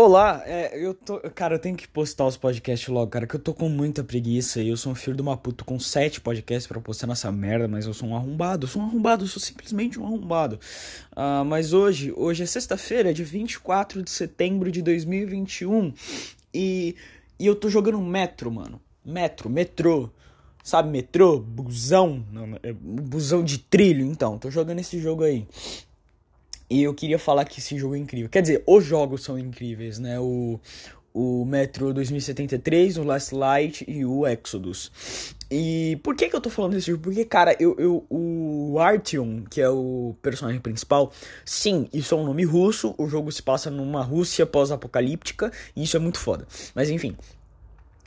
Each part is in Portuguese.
Olá, é, eu tô. Cara, eu tenho que postar os podcasts logo, cara, que eu tô com muita preguiça e eu sou um filho de uma puta com sete podcasts pra postar nessa merda, mas eu sou um arrombado, eu sou um arrombado, eu sou simplesmente um arrombado. Uh, mas hoje, hoje é sexta-feira, dia 24 de setembro de 2021 e, e eu tô jogando Metro, mano. Metro, metrô. Sabe, metrô, busão, é, busão de trilho, então, tô jogando esse jogo aí. E eu queria falar que esse jogo é incrível. Quer dizer, os jogos são incríveis, né? O, o Metro 2073, o Last Light e o Exodus. E por que que eu tô falando desse jogo? Porque, cara, eu, eu, o Artyom, que é o personagem principal, sim, isso é um nome russo, o jogo se passa numa Rússia pós-apocalíptica, e isso é muito foda. Mas enfim,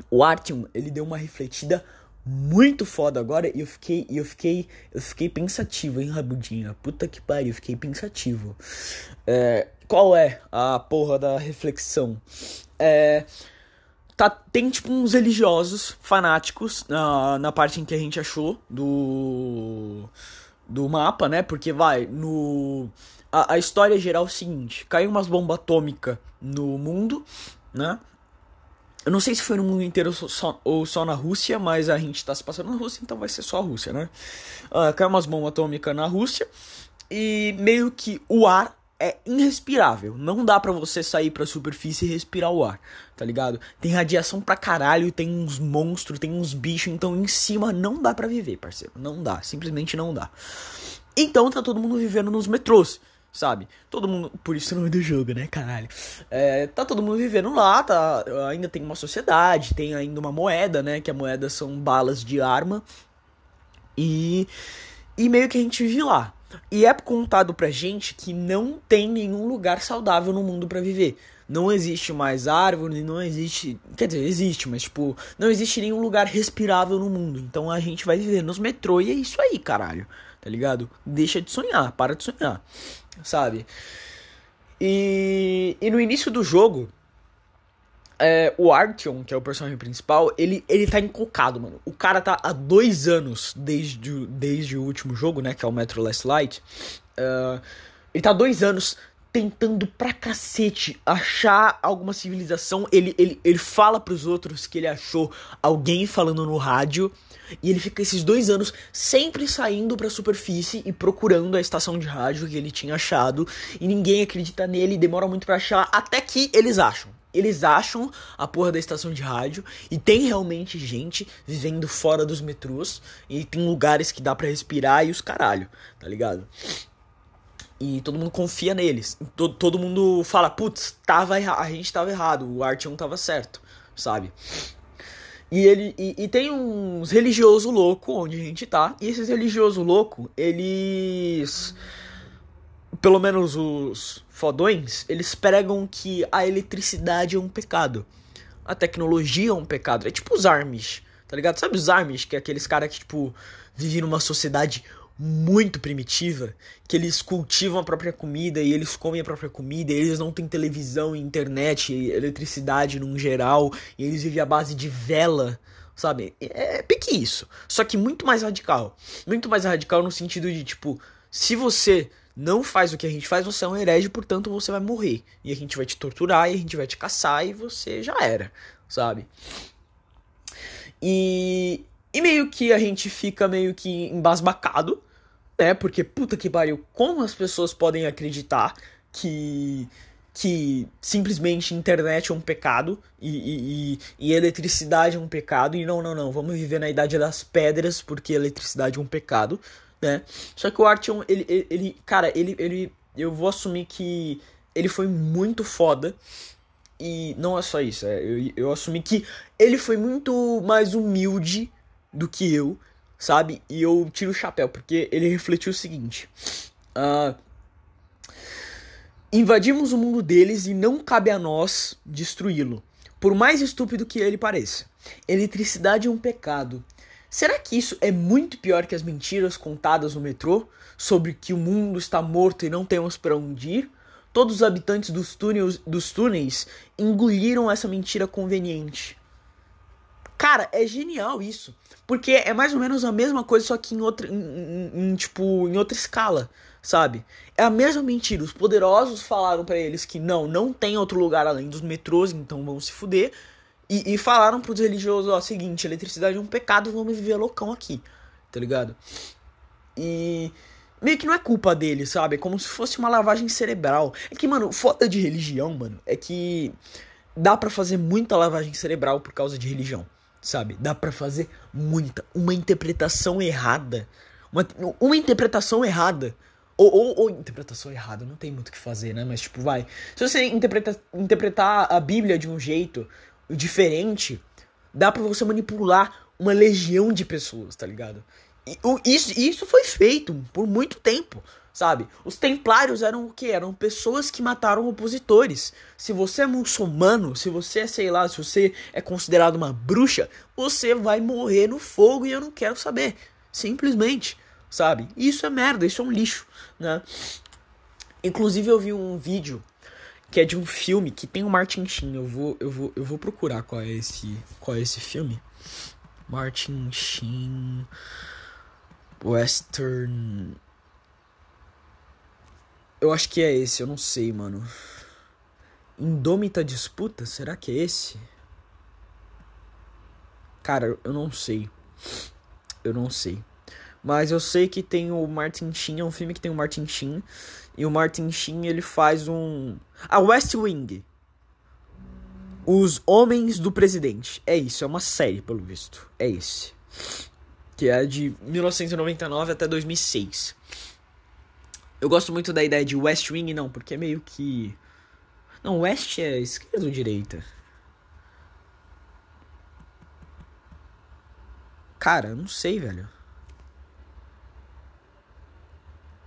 o Artyom, ele deu uma refletida muito foda agora e eu fiquei, eu fiquei, eu fiquei pensativo, hein, Rabudinha? Puta que pariu, eu fiquei pensativo. É, qual é a porra da reflexão? É, tá, tem tipo uns religiosos fanáticos na, na parte em que a gente achou do, do mapa, né? Porque vai, no. A, a história geral é o seguinte: caiu umas bombas atômicas no mundo, né? Eu não sei se foi no mundo inteiro só, ou só na Rússia, mas a gente tá se passando na Rússia, então vai ser só a Rússia, né? Uh, caiu umas bombas atômicas na Rússia e meio que o ar é irrespirável. Não dá para você sair pra superfície e respirar o ar, tá ligado? Tem radiação pra caralho, tem uns monstros, tem uns bichos, então em cima não dá para viver, parceiro. Não dá, simplesmente não dá. Então tá todo mundo vivendo nos metrôs sabe? Todo mundo. Por isso o nome do jogo, né, caralho? É, tá todo mundo vivendo lá, tá? Ainda tem uma sociedade, tem ainda uma moeda, né? Que a moeda são balas de arma. E. E meio que a gente vive lá. E é contado pra gente que não tem nenhum lugar saudável no mundo para viver. Não existe mais árvore, não existe. Quer dizer, existe, mas tipo, não existe nenhum lugar respirável no mundo. Então a gente vai viver nos metrô e é isso aí, caralho. Tá ligado? Deixa de sonhar, para de sonhar sabe? E, e no início do jogo, é, o Artyom, que é o personagem principal, ele, ele tá encocado, mano. O cara tá há dois anos desde, desde o último jogo, né? Que é o Metro Last Light. Uh, ele tá há dois anos tentando pra cacete achar alguma civilização. Ele, ele, ele fala pros outros que ele achou alguém falando no rádio. E ele fica esses dois anos sempre saindo pra superfície e procurando a estação de rádio que ele tinha achado. E ninguém acredita nele, demora muito para achar, até que eles acham. Eles acham a porra da estação de rádio e tem realmente gente vivendo fora dos metrôs e tem lugares que dá para respirar e os caralho, tá ligado? E todo mundo confia neles. Todo, todo mundo fala, putz, tava a gente tava errado, o Artyom tava certo, sabe? E ele e, e tem uns religioso louco onde a gente tá. E esses religioso louco, eles pelo menos os fodões, eles pregam que a eletricidade é um pecado. A tecnologia é um pecado. É tipo os Amish, tá ligado? Sabe os Amish, que é aqueles caras que, tipo, vivem numa sociedade muito primitiva, que eles cultivam a própria comida e eles comem a própria comida, e eles não têm televisão, internet, eletricidade num geral, e eles vivem à base de vela, sabe? É, é pique isso. Só que muito mais radical. Muito mais radical no sentido de, tipo, se você não faz o que a gente faz, você é um herege, portanto você vai morrer. E a gente vai te torturar, e a gente vai te caçar, e você já era, sabe? E, e meio que a gente fica meio que embasbacado né? Porque puta que pariu, como as pessoas podem acreditar que que simplesmente internet é um pecado e, e, e, eletricidade é um pecado e não, não, não, vamos viver na idade das pedras porque eletricidade é um pecado, né? Só que o Artyom, ele, ele, cara, ele, ele, eu vou assumir que ele foi muito foda e não é só isso, é, eu, eu assumi que ele foi muito mais humilde do que eu sabe? E eu tiro o chapéu, porque ele refletiu o seguinte: uh, invadimos o mundo deles e não cabe a nós destruí-lo, por mais estúpido que ele pareça. Eletricidade é um pecado. Será que isso é muito pior que as mentiras contadas no metrô sobre que o mundo está morto e não temos para onde ir? Todos os habitantes dos túneis, dos túneis engoliram essa mentira conveniente. Cara, é genial isso. Porque é mais ou menos a mesma coisa, só que em outra. Em, em, em, tipo, em outra escala. sabe? É a mesma mentira. Os poderosos falaram para eles que não, não tem outro lugar além dos metrôs, então vão se fuder. E, e falaram pros religiosos, ó, seguinte, eletricidade é um pecado, vamos viver loucão aqui, tá ligado? E meio que não é culpa deles, sabe? É como se fosse uma lavagem cerebral. É que, mano, foda de religião, mano, é que dá para fazer muita lavagem cerebral por causa de religião, sabe? Dá para fazer muita. Uma interpretação errada. Uma, uma interpretação errada. Ou, ou, ou, interpretação errada, não tem muito o que fazer, né? Mas, tipo, vai. Se você interpreta, interpretar a Bíblia de um jeito diferente, dá para você manipular uma legião de pessoas, tá ligado? E, isso, isso foi feito por muito tempo, sabe? Os templários eram o que? Eram pessoas que mataram opositores. Se você é muçulmano, se você é, sei lá, se você é considerado uma bruxa, você vai morrer no fogo e eu não quero saber. Simplesmente, sabe? Isso é merda, isso é um lixo, né? Inclusive eu vi um vídeo que é de um filme que tem o Martin Sheen. Eu vou, eu vou, eu vou procurar qual é esse, qual é esse filme. Martin Sheen Western. Eu acho que é esse, eu não sei, mano. Indômita Disputa? Será que é esse? Cara, eu não sei. Eu não sei. Mas eu sei que tem o Martin Sheen, é um filme que tem o Martin Sheen. E o Martin Sheen, ele faz um... Ah, West Wing. Os Homens do Presidente. É isso, é uma série, pelo visto. É esse. Que é de 1999 até 2006. Eu gosto muito da ideia de West Wing, não, porque é meio que... Não, West é esquerda ou direita? Cara, não sei, velho.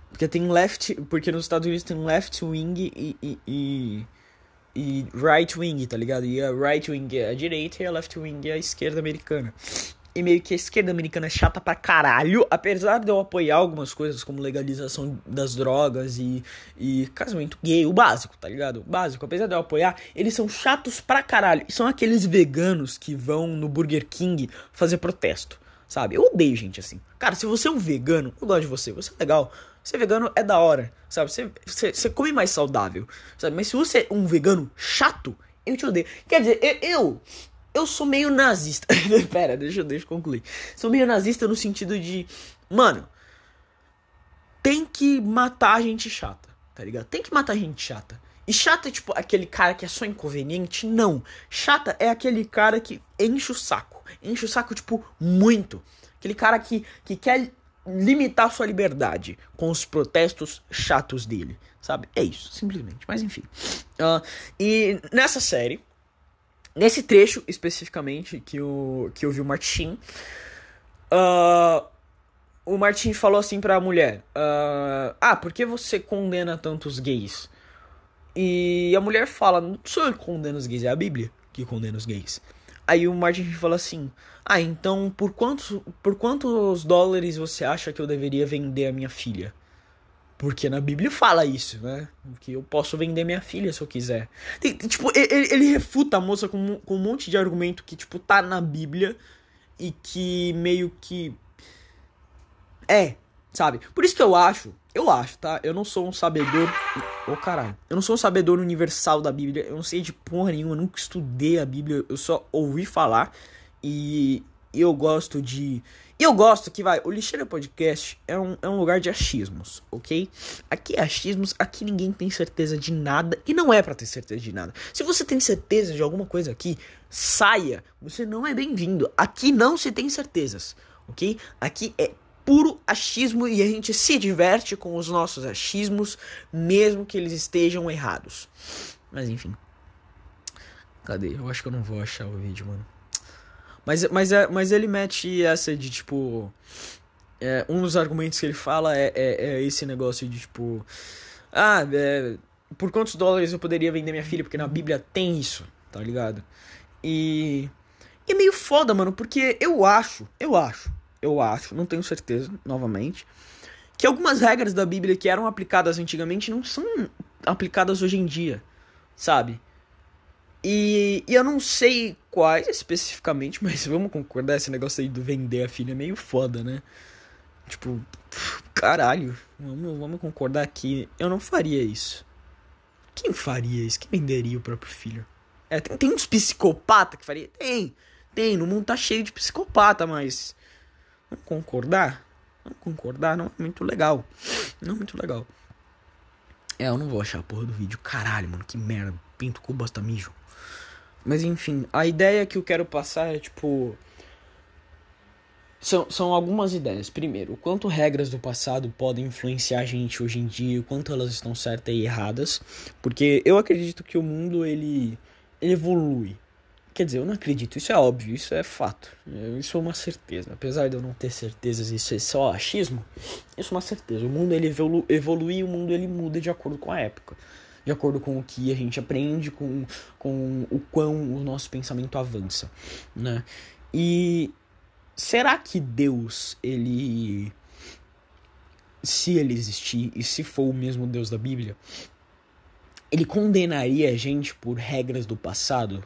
Porque tem left. Porque nos Estados Unidos tem left wing e, e, e, e right wing, tá ligado? E a right wing é a direita e a left wing é a esquerda americana. E meio que a esquerda americana é chata pra caralho, apesar de eu apoiar algumas coisas como legalização das drogas e, e casamento gay, o básico, tá ligado? O básico, apesar de eu apoiar, eles são chatos pra caralho. E são aqueles veganos que vão no Burger King fazer protesto, sabe? Eu odeio gente assim. Cara, se você é um vegano, eu gosto de você, você é legal. Ser vegano é da hora, sabe? Você, você, você come mais saudável, sabe? Mas se você é um vegano chato, eu te odeio. Quer dizer, eu, eu sou meio nazista. Pera, deixa, deixa eu concluir. Sou meio nazista no sentido de, mano, tem que matar gente chata, tá ligado? Tem que matar gente chata. E chata é tipo aquele cara que é só inconveniente? Não. Chata é aquele cara que enche o saco. Enche o saco, tipo, muito. Aquele cara que, que quer limitar sua liberdade com os protestos chatos dele, sabe? É isso, simplesmente. Mas enfim. Uh, e nessa série, nesse trecho especificamente que, o, que eu vi o Martin, uh, o Martin falou assim pra mulher: uh, Ah, por que você condena tantos gays? E a mulher fala: Não sou eu que condeno os gays, é a Bíblia que condena os gays. Aí o Martin fala assim: Ah, então por quantos, por quantos dólares você acha que eu deveria vender a minha filha? Porque na Bíblia fala isso, né? Que eu posso vender minha filha se eu quiser. Tipo, ele, ele, refuta a moça com, com um monte de argumento que, tipo, tá na Bíblia e que meio que. É, sabe? Por isso que eu acho, eu acho, tá? Eu não sou um sabedor. Ô oh, caralho. Eu não sou um sabedor universal da Bíblia. Eu não sei de porra nenhuma. Eu nunca estudei a Bíblia. Eu só ouvi falar. E eu gosto de. E eu gosto que, vai, o Lixeira Podcast é um, é um lugar de achismos, ok? Aqui é achismos, aqui ninguém tem certeza de nada e não é para ter certeza de nada. Se você tem certeza de alguma coisa aqui, saia, você não é bem-vindo. Aqui não se tem certezas, ok? Aqui é puro achismo e a gente se diverte com os nossos achismos, mesmo que eles estejam errados. Mas enfim. Cadê? Eu acho que eu não vou achar o vídeo, mano. Mas, mas, é, mas ele mete essa de tipo. É, um dos argumentos que ele fala é, é, é esse negócio de tipo. Ah, é, por quantos dólares eu poderia vender minha filha? Porque na Bíblia tem isso, tá ligado? E. E é meio foda, mano, porque eu acho, eu acho eu acho, não tenho certeza, novamente, que algumas regras da Bíblia que eram aplicadas antigamente não são aplicadas hoje em dia, sabe? E, e eu não sei quais especificamente, mas vamos concordar, esse negócio aí do vender a filha é meio foda, né? Tipo, caralho, vamos, vamos concordar que eu não faria isso. Quem faria isso? Quem venderia o próprio filho? É, tem, tem uns psicopata que faria? Tem, tem, no mundo tá cheio de psicopata, mas. Vamos concordar? Vamos concordar? Não é muito legal. Não é muito legal. É, eu não vou achar a porra do vídeo. Caralho, mano, que merda. Pinto com bosta mijo. Mas enfim, a ideia que eu quero passar é tipo. São, são algumas ideias. Primeiro, o quanto regras do passado podem influenciar a gente hoje em dia, o quanto elas estão certas e erradas. Porque eu acredito que o mundo ele, ele evolui. Quer dizer, eu não acredito, isso é óbvio, isso é fato. Isso é uma certeza. Apesar de eu não ter certezas, isso é só achismo. Isso é uma certeza. O mundo ele evolu evolui e o mundo ele muda de acordo com a época. De acordo com o que a gente aprende, com, com o quão o nosso pensamento avança, né? E será que Deus, ele se ele existir e se for o mesmo Deus da Bíblia, ele condenaria a gente por regras do passado?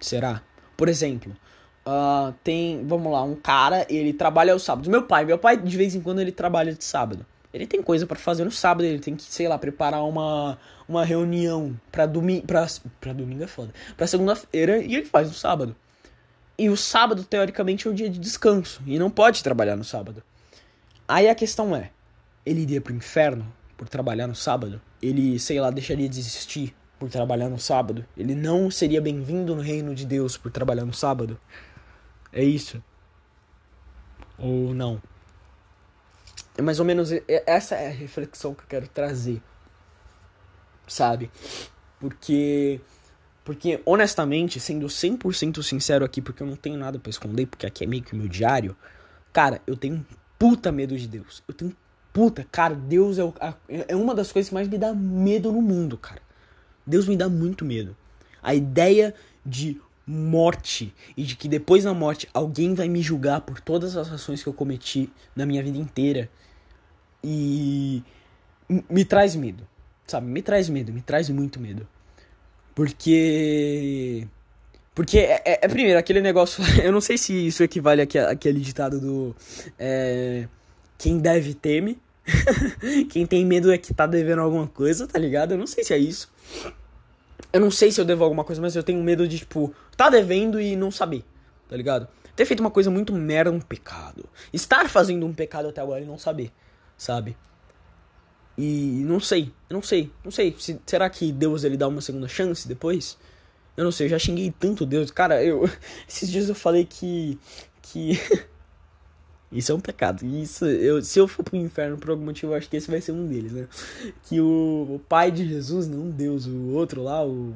Será? Por exemplo, uh, tem, vamos lá, um cara, ele trabalha aos sábados. Meu pai, meu pai de vez em quando ele trabalha de sábado. Ele tem coisa para fazer no sábado, ele tem que, sei lá, preparar uma, uma reunião pra domingo, pra, pra domingo é foda, pra segunda-feira e ele faz no sábado. E o sábado, teoricamente, é o dia de descanso, e não pode trabalhar no sábado. Aí a questão é, ele iria pro inferno por trabalhar no sábado? Ele, sei lá, deixaria de existir por trabalhar no sábado. Ele não seria bem-vindo no reino de Deus por trabalhar no sábado. É isso? Ou não? É mais ou menos essa é a reflexão que eu quero trazer. Sabe? Porque porque honestamente, sendo 100% sincero aqui, porque eu não tenho nada para esconder, porque aqui é meio que o meu diário, cara, eu tenho puta medo de Deus. Eu tenho puta, cara, Deus é, o, é uma das coisas que mais me dá medo no mundo, cara. Deus me dá muito medo. A ideia de morte e de que depois da morte alguém vai me julgar por todas as ações que eu cometi na minha vida inteira e me traz medo, sabe? Me traz medo, me traz muito medo. Porque porque é, é, é primeiro aquele negócio, eu não sei se isso equivale àquele ditado do é, quem deve teme. Quem tem medo é que tá devendo alguma coisa, tá ligado? Eu não sei se é isso. Eu não sei se eu devo alguma coisa, mas eu tenho medo de, tipo, tá devendo e não saber, tá ligado? Ter feito uma coisa muito merda, um pecado. Estar fazendo um pecado até agora e não saber, sabe? E não sei, não sei, não sei. Se, será que Deus ele dá uma segunda chance depois? Eu não sei, eu já xinguei tanto Deus. Cara, eu. Esses dias eu falei que. Que. Isso é um pecado. Isso, eu, se eu for pro inferno por algum motivo, eu acho que esse vai ser um deles, né? Que o, o pai de Jesus, não Deus, o outro lá, o.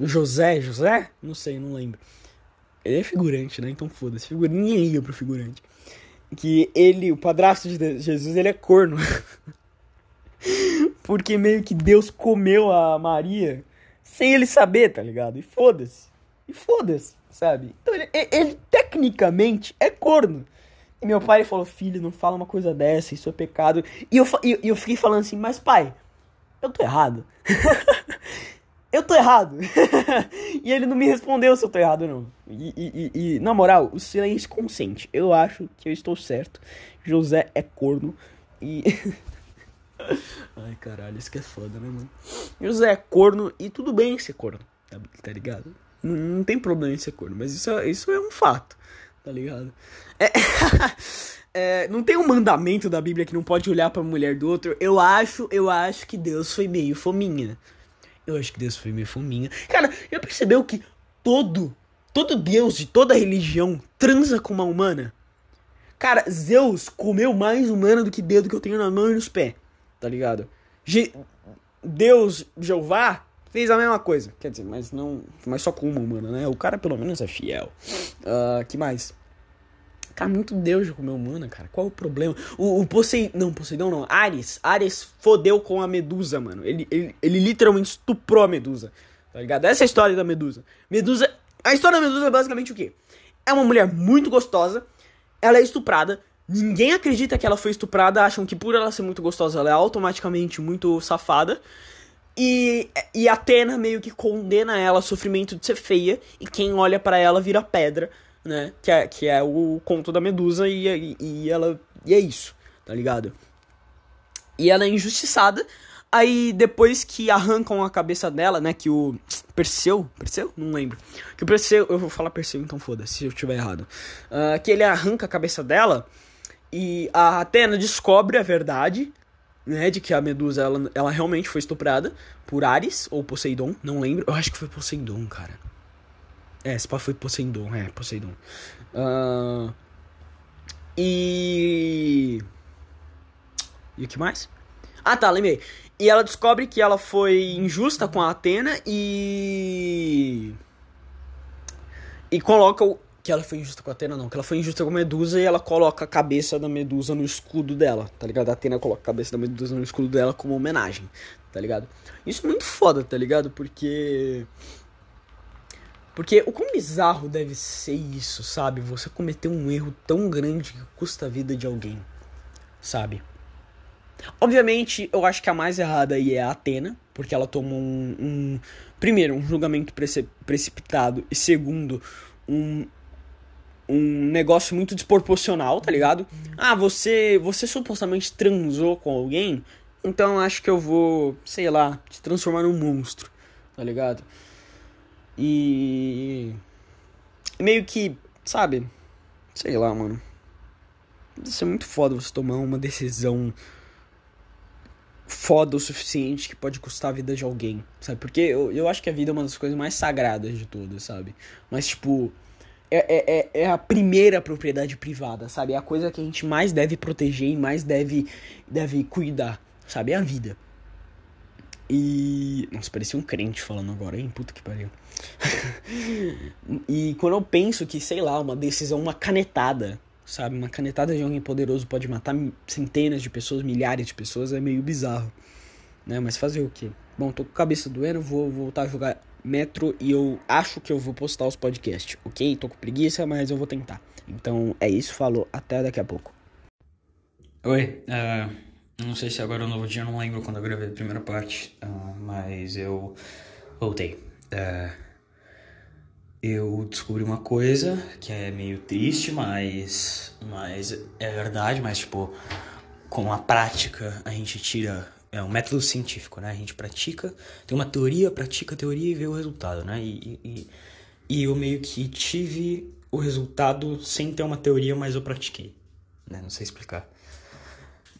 José, José? Não sei, não lembro. Ele é figurante, né? Então foda-se. Figurante, ninguém liga pro figurante. Que ele, o padrasto de Jesus, ele é corno. Porque meio que Deus comeu a Maria sem ele saber, tá ligado? E foda-se. E foda-se sabe? Então ele, ele, tecnicamente é corno. E meu pai falou, filho, não fala uma coisa dessa, isso é pecado. E eu, e, eu fiquei falando assim, mas pai, eu tô errado. eu tô errado. e ele não me respondeu se eu tô errado, não. E, e, e, na moral, o silêncio consente. Eu acho que eu estou certo. José é corno. E. Ai, caralho, isso que é foda, né, mano? José é corno e tudo bem ser corno, tá, tá ligado? Não, não tem problema em ser corno, mas isso é, isso é um fato, tá ligado? É, é, não tem um mandamento da Bíblia que não pode olhar pra mulher do outro. Eu acho, eu acho que Deus foi meio fominha. Eu acho que Deus foi meio fominha. Cara, já percebeu que todo, todo Deus de toda religião transa com uma humana? Cara, Zeus comeu mais humana do que dedo que eu tenho na mão e nos pés, tá ligado? Je Deus, Jeová, fez a mesma coisa. Quer dizer, mas não. Mas só com uma humana, né? O cara pelo menos é fiel. Uh, que mais? Cara, muito Deus de comer humana, cara. Qual o problema? O, o Poseidon. Não, Poseidon não. Ares. Ares fodeu com a Medusa, mano. Ele, ele, ele literalmente estuprou a Medusa. Tá ligado? Essa é a história da Medusa. Medusa. A história da Medusa é basicamente o quê? É uma mulher muito gostosa. Ela é estuprada. Ninguém acredita que ela foi estuprada. Acham que por ela ser muito gostosa, ela é automaticamente muito safada. E, e Atena meio que condena ela ao sofrimento de ser feia, e quem olha para ela vira pedra, né? Que é, que é o conto da Medusa e, e, e ela. E é isso, tá ligado? E ela é injustiçada. Aí depois que arrancam a cabeça dela, né? Que o Perseu, Perseu? Não lembro. Que o Perseu, eu vou falar Perseu, então foda-se se eu tiver errado. Uh, que ele arranca a cabeça dela e a Atena descobre a verdade, né? De que a Medusa, ela, ela realmente foi estuprada por Ares ou Poseidon, não lembro. Eu acho que foi Poseidon, cara. É, esse pá foi Poseidon, é, Poseidon. Uh, e... E o que mais? Ah, tá, lembrei. E ela descobre que ela foi injusta com a Atena e. E coloca o. Que ela foi injusta com a Atena, não. Que ela foi injusta com a Medusa e ela coloca a cabeça da Medusa no escudo dela, tá ligado? A Atena coloca a cabeça da Medusa no escudo dela como homenagem, tá ligado? Isso é muito foda, tá ligado? Porque. Porque o quão bizarro deve ser isso, sabe? Você cometer um erro tão grande que custa a vida de alguém, sabe? Obviamente, eu acho que a mais errada aí é a Atena, porque ela tomou um, um primeiro, um julgamento precipitado e segundo, um um negócio muito desproporcional, tá ligado? Ah, você você supostamente transou com alguém, então acho que eu vou, sei lá, te transformar num monstro, tá ligado? E meio que, sabe? Sei lá, mano. Deve ser muito foda você tomar uma decisão foda o suficiente que pode custar a vida de alguém, sabe? Porque eu, eu acho que a vida é uma das coisas mais sagradas de todas, sabe? Mas, tipo, é, é, é a primeira propriedade privada, sabe? É a coisa que a gente mais deve proteger e mais deve, deve cuidar, sabe? É a vida. E. Nossa, parecia um crente falando agora, hein? Puta que pariu. e quando eu penso que, sei lá, uma decisão, uma canetada sabe? Uma canetada de alguém poderoso pode matar centenas de pessoas, milhares de pessoas, é meio bizarro, né? Mas fazer o quê? Bom, tô com a cabeça doendo, vou voltar a jogar Metro e eu acho que eu vou postar os podcasts, ok? Tô com preguiça, mas eu vou tentar. Então é isso, falou, até daqui a pouco. Oi, uh, não sei se agora é um novo dia, não lembro quando eu gravei a primeira parte, uh, mas eu voltei. Uh, eu descobri uma coisa que é meio triste, mas, mas é verdade, mas tipo, com a prática a gente tira. É um método científico, né? A gente pratica, tem uma teoria, pratica a teoria e vê o resultado, né? E, e, e eu meio que tive o resultado sem ter uma teoria, mas eu pratiquei, né? Não sei explicar.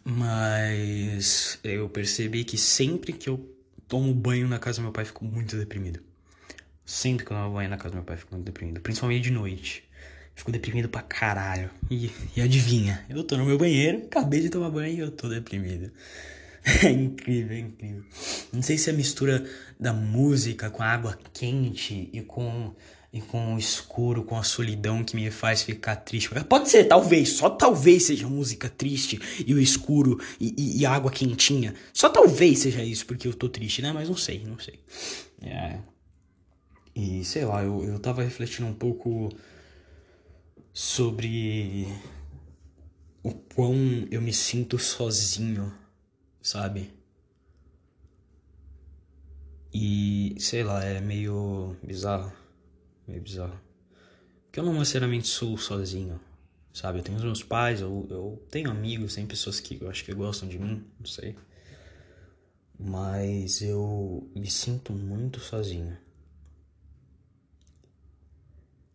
Mas eu percebi que sempre que eu tomo banho na casa do meu pai, fico muito deprimido. Sempre que eu tomo banho na casa do meu pai, fico muito deprimido. Principalmente de noite. Fico deprimido pra caralho. E, e adivinha? Eu tô no meu banheiro, acabei de tomar banho e eu tô deprimido. É incrível, é incrível. Não sei se é a mistura da música com a água quente e com e com o escuro, com a solidão que me faz ficar triste. Pode ser, talvez, só talvez seja música triste e o escuro e, e, e, a água quentinha. Só talvez seja isso, porque eu tô triste, né? Mas não sei, não sei. É, e sei lá, eu, eu tava refletindo um pouco sobre o quão eu me sinto sozinho, sabe? E sei lá, é meio bizarro. Meio bizarro. Porque eu não necessariamente sou sozinho, sabe? Eu tenho os meus pais, eu, eu tenho amigos, tem pessoas que eu acho que gostam de mim, não sei. Mas eu me sinto muito sozinho.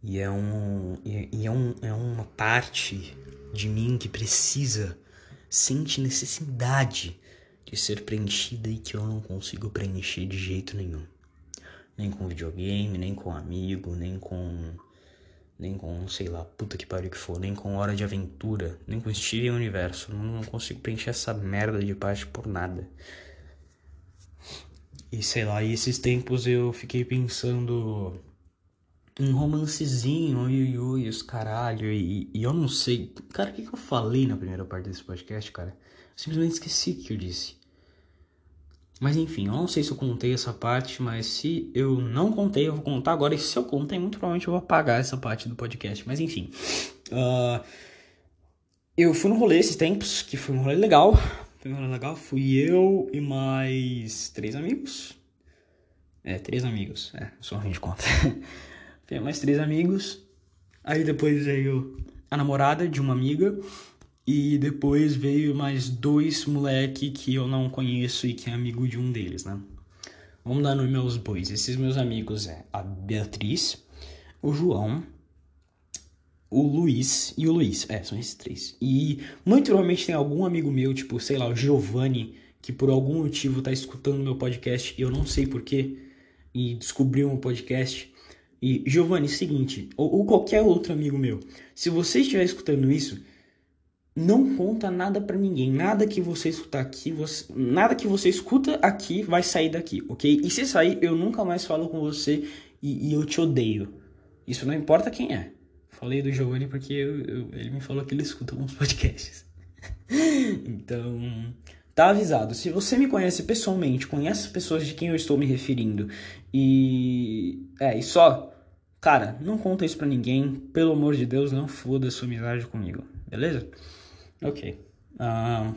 E é, um, e é, um, é uma parte de mim que precisa, sente necessidade de ser preenchida e que eu não consigo preencher de jeito nenhum. Nem com videogame, nem com amigo, nem com. Nem com, sei lá, puta que pariu que for, nem com Hora de Aventura, nem com Steven Universo. Não, não consigo preencher essa merda de parte por nada. E sei lá, e esses tempos eu fiquei pensando um romancezinho, oi, oi, os caralho, e, e eu não sei. Cara, o que, que eu falei na primeira parte desse podcast, cara? Eu simplesmente esqueci o que eu disse. Mas enfim, eu não sei se eu contei essa parte, mas se eu não contei, eu vou contar agora. E se eu contei, muito provavelmente eu vou apagar essa parte do podcast. Mas enfim. Uh, eu fui no rolê esses tempos, que foi um rolê legal. Foi um rolê legal. Fui eu e mais três amigos. É, três amigos. É, só a gente conta. Tenho mais três amigos. Aí depois veio a namorada de uma amiga. E depois veio mais dois moleque que eu não conheço e que é amigo de um deles, né? Vamos dar nos meus bois. Esses meus amigos é a Beatriz, o João, o Luiz e o Luiz. É, são esses três. E muito provavelmente tem algum amigo meu, tipo, sei lá, o Giovanni, que por algum motivo tá escutando meu podcast, eu não sei porquê, e descobriu um podcast. E, Giovanni, seguinte, ou, ou qualquer outro amigo meu, se você estiver escutando isso, não conta nada para ninguém. Nada que você escutar aqui, você, nada que você escuta aqui vai sair daqui, ok? E se sair, eu nunca mais falo com você e, e eu te odeio. Isso não importa quem é. Falei do Giovanni porque eu, eu, ele me falou que ele escuta alguns podcasts. então, tá avisado. Se você me conhece pessoalmente, conhece as pessoas de quem eu estou me referindo e. É, e só. Cara, não conta isso pra ninguém. Pelo amor de Deus, não foda sua amizade comigo. Beleza? Ok. Uh,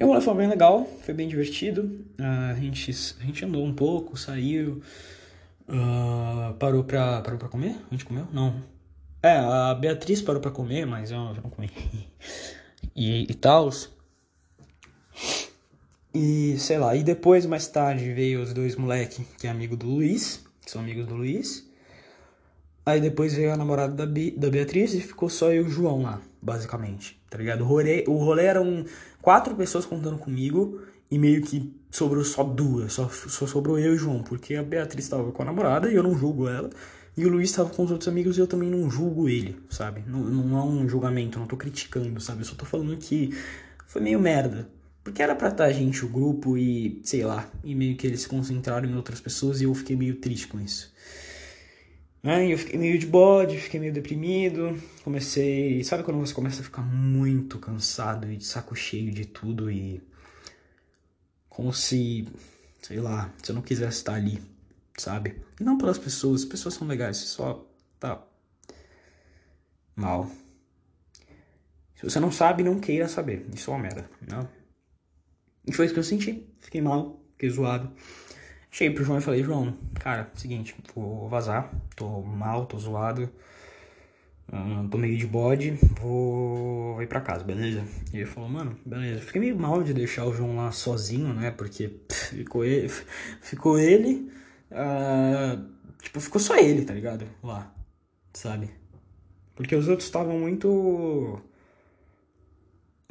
o rolê foi bem legal, foi bem divertido. Uh, a, gente, a gente andou um pouco, saiu, uh, parou, pra, parou pra comer? A gente comeu? Não. É, a Beatriz parou pra comer, mas eu não comi. e e tal. E sei lá, e depois, mais tarde, veio os dois moleque que é amigo do Luiz, que são amigos do Luiz. Aí depois veio a namorada da, Be da Beatriz e ficou só eu e o João lá, basicamente, tá ligado? O rolê, o rolê eram quatro pessoas contando comigo e meio que sobrou só duas, só, só sobrou eu e o João, porque a Beatriz estava com a namorada e eu não julgo ela, e o Luiz estava com os outros amigos e eu também não julgo ele, sabe? Não, não é um julgamento, não tô criticando, sabe? Eu só tô falando que foi meio merda. Porque era pra estar a gente, o grupo, e sei lá, e meio que eles se concentraram em outras pessoas e eu fiquei meio triste com isso. Né? Eu fiquei meio de bode, fiquei meio deprimido. Comecei. Sabe quando você começa a ficar muito cansado e de saco cheio de tudo e. Como se. Sei lá, se eu não quisesse estar ali, sabe? Não pelas pessoas, as pessoas são legais, você só tá. mal. Se você não sabe, não queira saber. Isso é uma merda, não? E foi isso que eu senti. Fiquei mal, fiquei zoado. Cheguei pro João e falei, João, cara, seguinte, vou vazar, tô mal, tô zoado, tô meio de bode, vou, vou ir pra casa, beleza? E ele falou, mano, beleza. Fiquei meio mal de deixar o João lá sozinho, né? Porque pff, ficou ele, ficou ele, uh, tipo, ficou só ele, tá ligado? Lá, sabe? Porque os outros estavam muito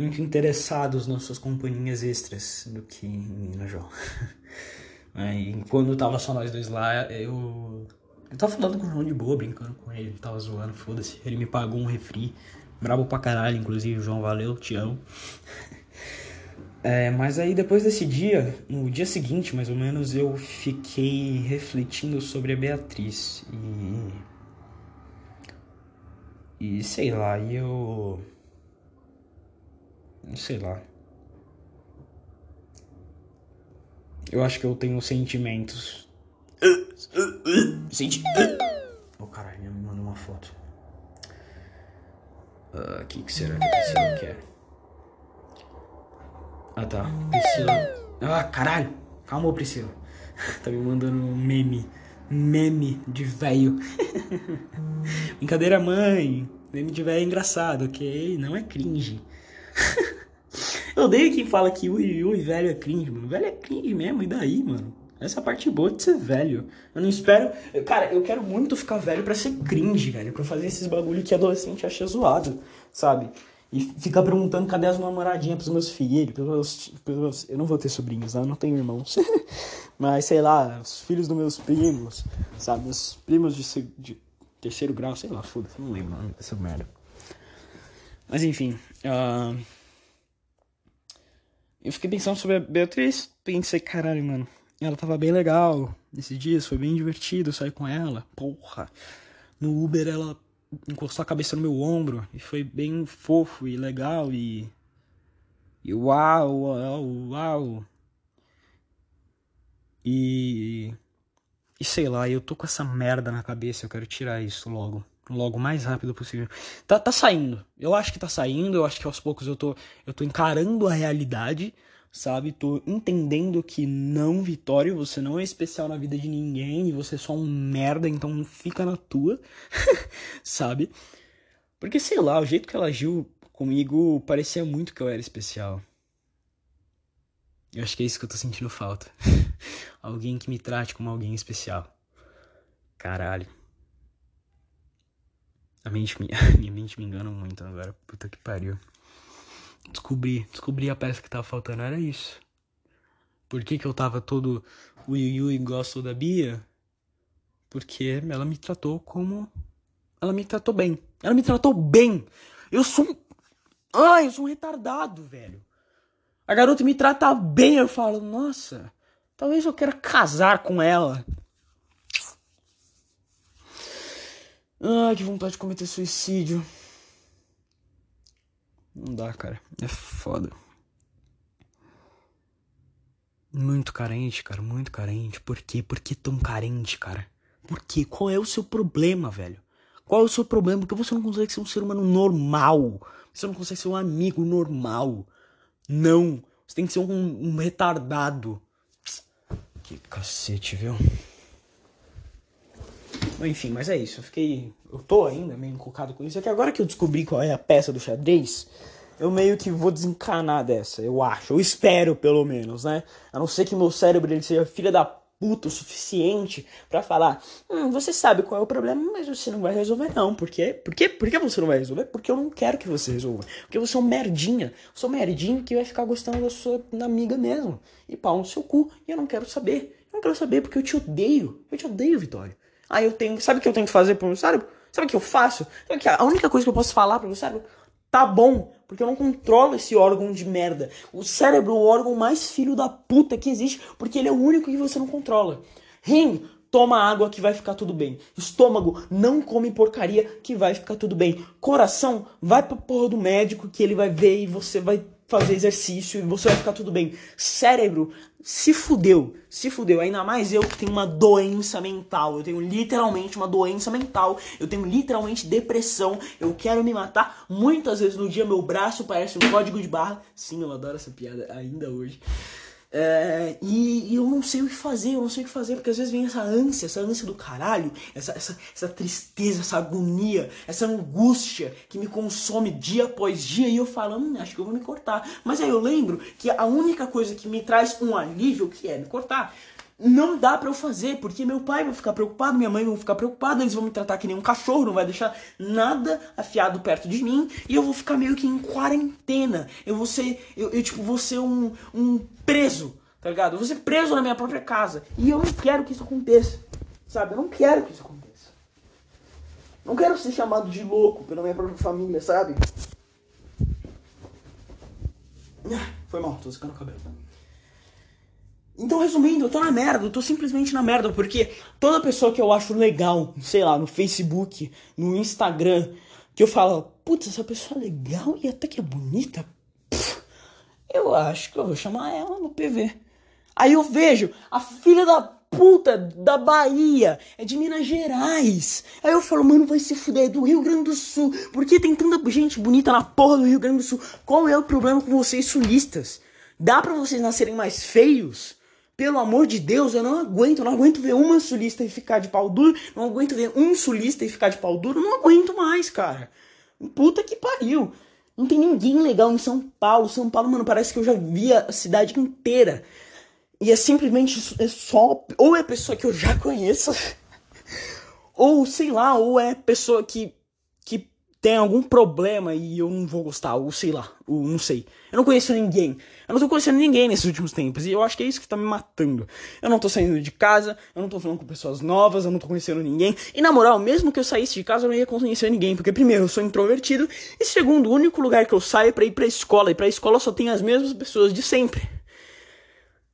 muito interessados nas suas companhias extras do que em mim no João. Aí, quando tava só nós dois lá, eu. Eu tava falando com o João de boa, brincando com ele, tava zoando, foda-se. Ele me pagou um refri, brabo pra caralho, inclusive, João, valeu, te amo. É, mas aí depois desse dia, no dia seguinte mais ou menos, eu fiquei refletindo sobre a Beatriz. E. E sei lá, e eu. Sei lá. Eu acho que eu tenho sentimentos. Senti... Oh caralho, minha mãe mandou uma foto. O uh, ah, que, que será que a Priscila quer? Ah tá, Priscila. Ah caralho! Calma, Priscila. tá me mandando um meme. Meme de velho. Brincadeira, mãe. Meme de velho é engraçado, ok? Não é cringe. Eu odeio quem fala que ui, ui, velho é cringe, mano. Velho é cringe mesmo, e daí, mano? Essa é parte boa de ser velho. Eu não espero. Cara, eu quero muito ficar velho para ser cringe, velho. Pra fazer esses bagulho que adolescente acha zoado, sabe? E ficar perguntando cadê as namoradinhas pros meus filhos, pros meus, pros meus. Eu não vou ter sobrinhos, né? Eu não tenho irmãos. Mas sei lá, os filhos dos meus primos, sabe? Meus primos de, de terceiro grau, sei lá, foda-se, não lembro dessa merda. Mas enfim. Uh... Eu fiquei pensando sobre a Beatriz, pensei, caralho, mano, ela tava bem legal nesses dias, foi bem divertido sair com ela. Porra. No Uber ela encostou a cabeça no meu ombro e foi bem fofo e legal e. E uau, uau, uau. E. E sei lá, eu tô com essa merda na cabeça, eu quero tirar isso logo logo o mais rápido possível. Tá, tá saindo. Eu acho que tá saindo, eu acho que aos poucos eu tô, eu tô encarando a realidade, sabe? Tô entendendo que não, Vitório, você não é especial na vida de ninguém e você é só um merda, então fica na tua, sabe? Porque sei lá, o jeito que ela agiu comigo parecia muito que eu era especial. Eu acho que é isso que eu tô sentindo falta. alguém que me trate como alguém especial. Caralho. A mente me... minha mente me engana muito agora. Puta que pariu. Descobri, descobri a peça que tava faltando, era isso. Por que, que eu tava todo ui ui gosto da Bia? Porque ela me tratou como. Ela me tratou bem. Ela me tratou bem. Eu sou um. Ai, eu sou um retardado, velho. A garota me trata bem, eu falo, nossa, talvez eu queira casar com ela. Ai, que vontade de cometer suicídio. Não dá, cara. É foda. Muito carente, cara. Muito carente. Por quê? Por que tão carente, cara? Por quê? Qual é o seu problema, velho? Qual é o seu problema? Porque você não consegue ser um ser humano normal. Você não consegue ser um amigo normal. Não. Você tem que ser um, um retardado. Que cacete, viu? Enfim, mas é isso. Eu fiquei. Eu tô ainda meio encucado com isso. É que agora que eu descobri qual é a peça do xadrez, eu meio que vou desencanar dessa, eu acho. Eu espero, pelo menos, né? A não ser que meu cérebro ele seja filha da puta o suficiente para falar: hum, você sabe qual é o problema, mas você não vai resolver, não. Por quê? Por quê? Por que você não vai resolver? Porque eu não quero que você resolva. Porque você é um merdinha. Você é um merdinho que vai ficar gostando da sua amiga mesmo. E pau no seu cu. E eu não quero saber. Eu não quero saber porque eu te odeio. Eu te odeio, Vitória. Aí eu tenho. Sabe o que eu tenho que fazer pro meu cérebro? Sabe o que eu faço? A única coisa que eu posso falar pro meu cérebro? Tá bom, porque eu não controlo esse órgão de merda. O cérebro é o órgão mais filho da puta que existe, porque ele é o único que você não controla. Rim, toma água que vai ficar tudo bem. Estômago, não come porcaria que vai ficar tudo bem. Coração, vai pra porra do médico que ele vai ver e você vai fazer exercício e você vai ficar tudo bem. Cérebro, se fudeu, se fudeu. Ainda mais eu que tenho uma doença mental. Eu tenho literalmente uma doença mental. Eu tenho literalmente depressão. Eu quero me matar. Muitas vezes no dia meu braço parece um código de barra. Sim, eu adoro essa piada ainda hoje. É, e, e, eu não sei o que fazer, eu não sei o que fazer, porque às vezes vem essa ânsia, essa ânsia do caralho, essa, essa, essa tristeza, essa agonia, essa angústia que me consome dia após dia e eu falo, hum, acho que eu vou me cortar. Mas aí eu lembro que a única coisa que me traz um alívio, que é me cortar, não dá para eu fazer, porque meu pai vai ficar preocupado, minha mãe vai ficar preocupada, eles vão me tratar que nem um cachorro, não vai deixar nada afiado perto de mim, e eu vou ficar meio que em quarentena. Eu vou ser, eu, eu tipo, vou ser um, um preso, tá ligado? Eu vou ser preso na minha própria casa. E eu não quero que isso aconteça, sabe? Eu não quero que isso aconteça. Não quero ser chamado de louco pela minha própria família, sabe? Ah, foi mal, tô secando o cabelo. Então, resumindo, eu tô na merda, eu tô simplesmente na merda, porque toda pessoa que eu acho legal, sei lá, no Facebook, no Instagram, que eu falo, putz, essa pessoa é legal e até que é bonita, pff, eu acho que eu vou chamar ela no PV. Aí eu vejo a filha da puta da Bahia, é de Minas Gerais. Aí eu falo, mano, vai se fuder, é do Rio Grande do Sul. Por que tem tanta gente bonita na porra do Rio Grande do Sul? Qual é o problema com vocês sulistas? Dá para vocês nascerem mais feios? Pelo amor de Deus, eu não aguento, não aguento ver uma sulista e ficar de pau duro, não aguento ver um sulista e ficar de pau duro, não aguento mais, cara. Puta que pariu. Não tem ninguém legal em São Paulo. São Paulo, mano, parece que eu já vi a cidade inteira. E é simplesmente é só. Ou é pessoa que eu já conheço, ou sei lá, ou é pessoa que tem algum problema e eu não vou gostar, ou sei lá, ou não sei. Eu não conheço ninguém. Eu não tô conhecendo ninguém nesses últimos tempos. E eu acho que é isso que tá me matando. Eu não tô saindo de casa, eu não tô falando com pessoas novas, eu não tô conhecendo ninguém. E na moral, mesmo que eu saísse de casa, eu não ia conhecer ninguém. Porque, primeiro, eu sou introvertido. E segundo, o único lugar que eu saio é pra ir pra escola. E pra escola só tem as mesmas pessoas de sempre.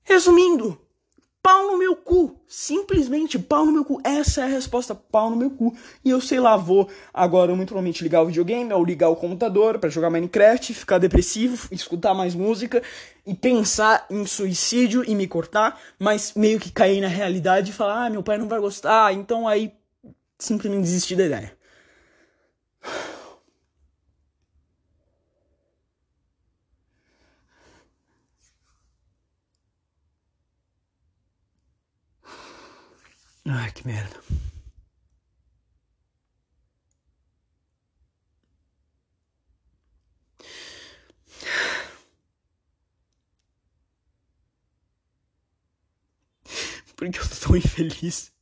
Resumindo, pau no meu cu. Simplesmente pau no meu cu. Essa é a resposta, pau no meu cu. E eu sei lá, vou agora muito provavelmente ligar o videogame ou ligar o computador para jogar Minecraft, ficar depressivo, escutar mais música e pensar em suicídio e me cortar, mas meio que cair na realidade e falar: "Ah, meu pai não vai gostar". Então aí simplesmente desistir da ideia. Ai, que merda. Por que eu tô tão infeliz?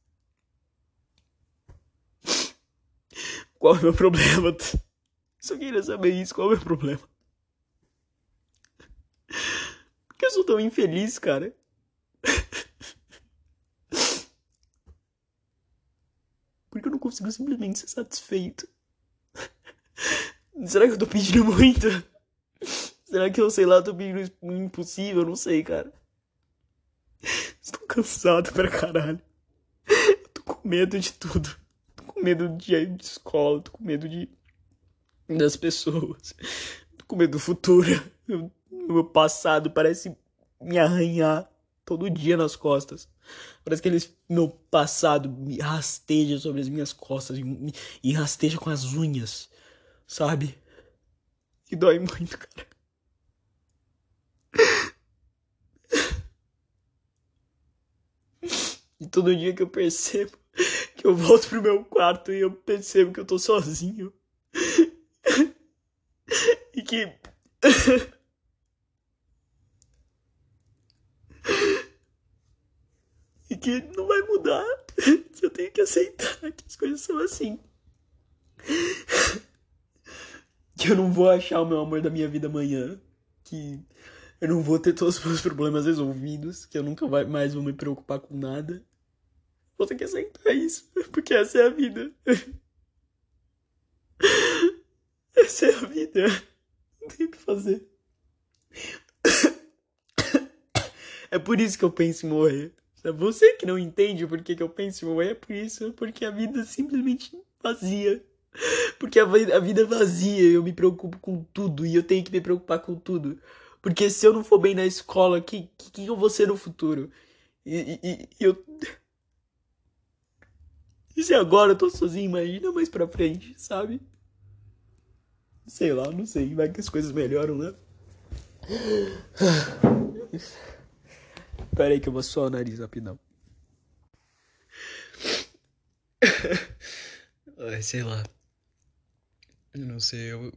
Qual é o meu problema? Só queria saber isso, qual é o meu problema? Por que eu sou tão infeliz, cara? Por que eu não consigo simplesmente ser satisfeito? Será que eu tô pedindo muito? Será que eu, sei lá, tô pedindo impossível? Não sei, cara. Estou cansado pra caralho. Eu tô com medo de tudo. Tô com medo de de escola, tô com medo de das pessoas. Tô com medo do futuro. O meu passado parece me arranhar todo dia nas costas. Parece que eles, meu passado me rasteja sobre as minhas costas e, me, e rasteja com as unhas, sabe? E dói muito, cara. E todo dia que eu percebo que eu volto pro meu quarto e eu percebo que eu tô sozinho. e que. Que não vai mudar. Que eu tenho que aceitar que as coisas são assim. Que eu não vou achar o meu amor da minha vida amanhã. Que eu não vou ter todos os meus problemas resolvidos, que eu nunca mais vou me preocupar com nada. Vou ter que aceitar isso, porque essa é a vida. Essa é a vida. Não tem o que fazer. É por isso que eu penso em morrer. É você que não entende por que, que eu penso é por isso, porque a vida é simplesmente vazia. Porque a vida é vazia, eu me preocupo com tudo e eu tenho que me preocupar com tudo. Porque se eu não for bem na escola, que que eu vou ser no futuro? E, e, e eu. E se agora eu tô sozinho, imagina mais pra frente, sabe? Sei lá, não sei. Vai que as coisas melhoram, né? Pera aí que eu vou suar o nariz rapidão. Ai, sei lá. Eu não sei, eu.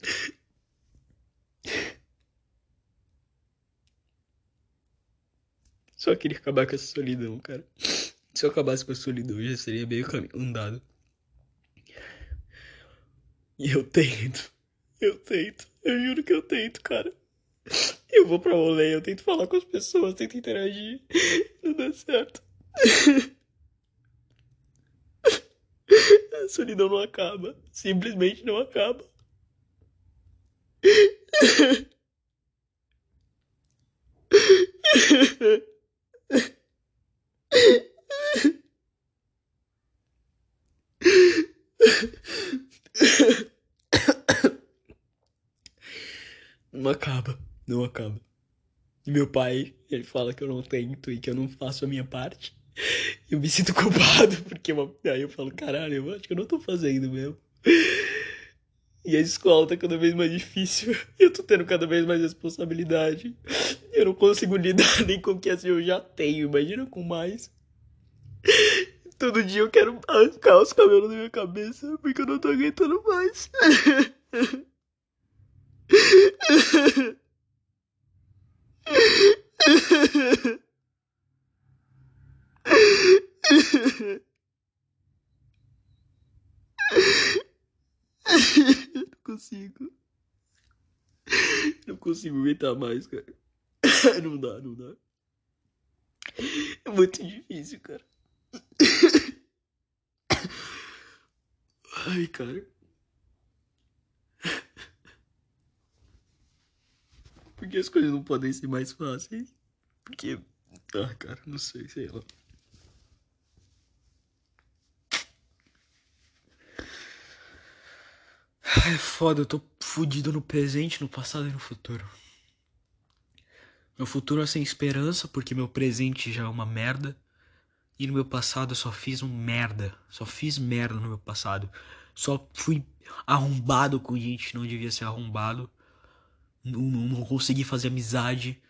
Só queria acabar com essa solidão, cara. Se eu acabasse com a solidão, já seria meio caminho andado. E eu tento. Eu tento. Eu juro que eu tento, cara. Eu vou pra rolê, eu tento falar com as pessoas, tento interagir. Não dá certo. A solidão não acaba. Simplesmente não acaba. Não acaba, não acaba. E meu pai, ele fala que eu não tento e que eu não faço a minha parte. Eu me sinto culpado, porque eu, aí eu falo, caralho, eu acho que eu não tô fazendo mesmo. E a escola tá cada vez mais difícil. Eu tô tendo cada vez mais responsabilidade. Eu não consigo lidar nem com o que assim eu já tenho, imagina com mais. Todo dia eu quero arrancar os cabelos da minha cabeça, porque eu não tô aguentando mais. Não consigo. Não consigo aguentar mais, cara. Não dá, não dá. É muito difícil, cara. Ai, cara. Que as coisas não podem ser mais fáceis? Porque. Ah, cara, não sei, sei lá. Ai, foda, eu tô fudido no presente, no passado e no futuro. Meu futuro é sem esperança, porque meu presente já é uma merda. E no meu passado eu só fiz um merda. Só fiz merda no meu passado. Só fui arrombado com gente que não devia ser arrombado. Não, não, consegui fazer amizade.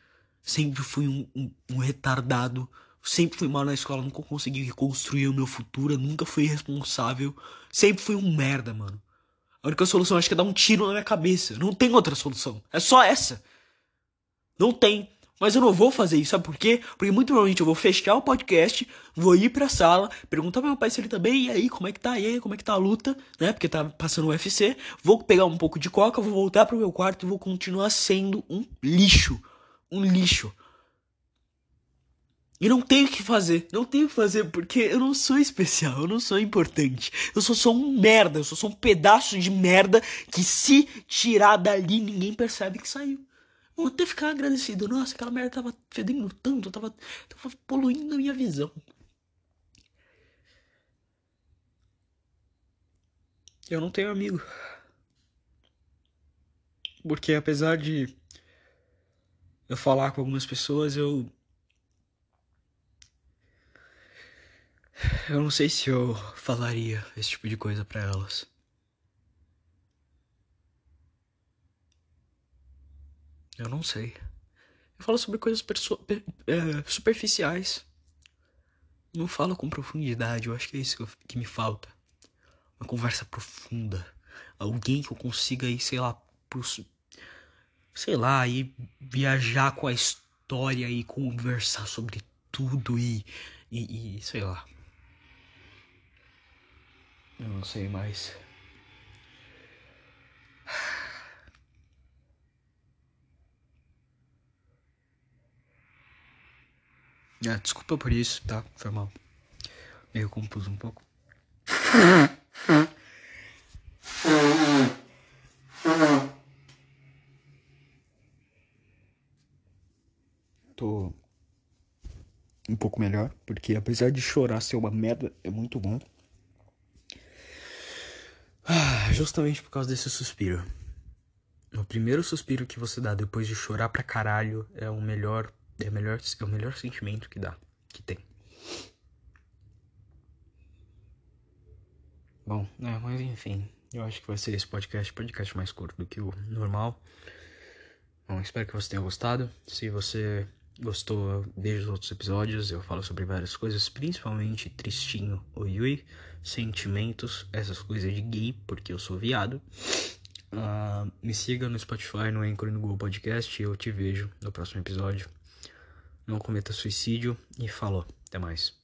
Sempre fui um, um, um retardado. Sempre fui mal na escola, nunca consegui reconstruir o meu futuro, nunca fui responsável. Sempre fui um merda, mano. A única solução acho que é dar um tiro na minha cabeça. Não tem outra solução. É só essa. Não tem. Mas eu não vou fazer isso, sabe por quê? Porque muito provavelmente eu vou fechar o podcast, vou ir pra sala, perguntar pro meu pai se ele tá bem, e aí, como é que tá? E aí, como é que tá a luta, né? Porque tá passando o UFC. Vou pegar um pouco de coca, vou voltar pro meu quarto e vou continuar sendo um lixo. Um lixo. E não tenho o que fazer, não tenho o que fazer porque eu não sou especial, eu não sou importante. Eu só sou um merda, eu só sou um pedaço de merda que se tirar dali ninguém percebe que saiu. Vou até ficar agradecido. Nossa, aquela merda tava fedendo tanto, tava, tava poluindo a minha visão. Eu não tenho amigo. Porque apesar de eu falar com algumas pessoas, eu Eu não sei se eu falaria esse tipo de coisa para elas. Eu não sei. Eu falo sobre coisas é, superficiais. Não falo com profundidade. Eu acho que é isso que me falta. Uma conversa profunda. Alguém que eu consiga ir, sei lá, pro, sei lá, ir viajar com a história e conversar sobre tudo e, e, e sei lá. Eu não sei mais. Ah, desculpa por isso, tá? Foi mal. Meio confuso um pouco. Tô um pouco melhor, porque apesar de chorar ser uma merda, é muito bom. Ah, justamente por causa desse suspiro. O primeiro suspiro que você dá depois de chorar pra caralho é o melhor, é o melhor, é o melhor sentimento que dá, que tem. Bom, é, mas enfim, eu acho que vai ser esse podcast, podcast mais curto do que o normal. Bom, espero que você tenha gostado. Se você gostou, veja os outros episódios. Eu falo sobre várias coisas, principalmente tristinho, o Yui, sentimentos, essas coisas de gay, porque eu sou viado. Uh, me siga no Spotify, no Anchor e no Google Podcast. Eu te vejo no próximo episódio. Não cometa suicídio e falou. Até mais.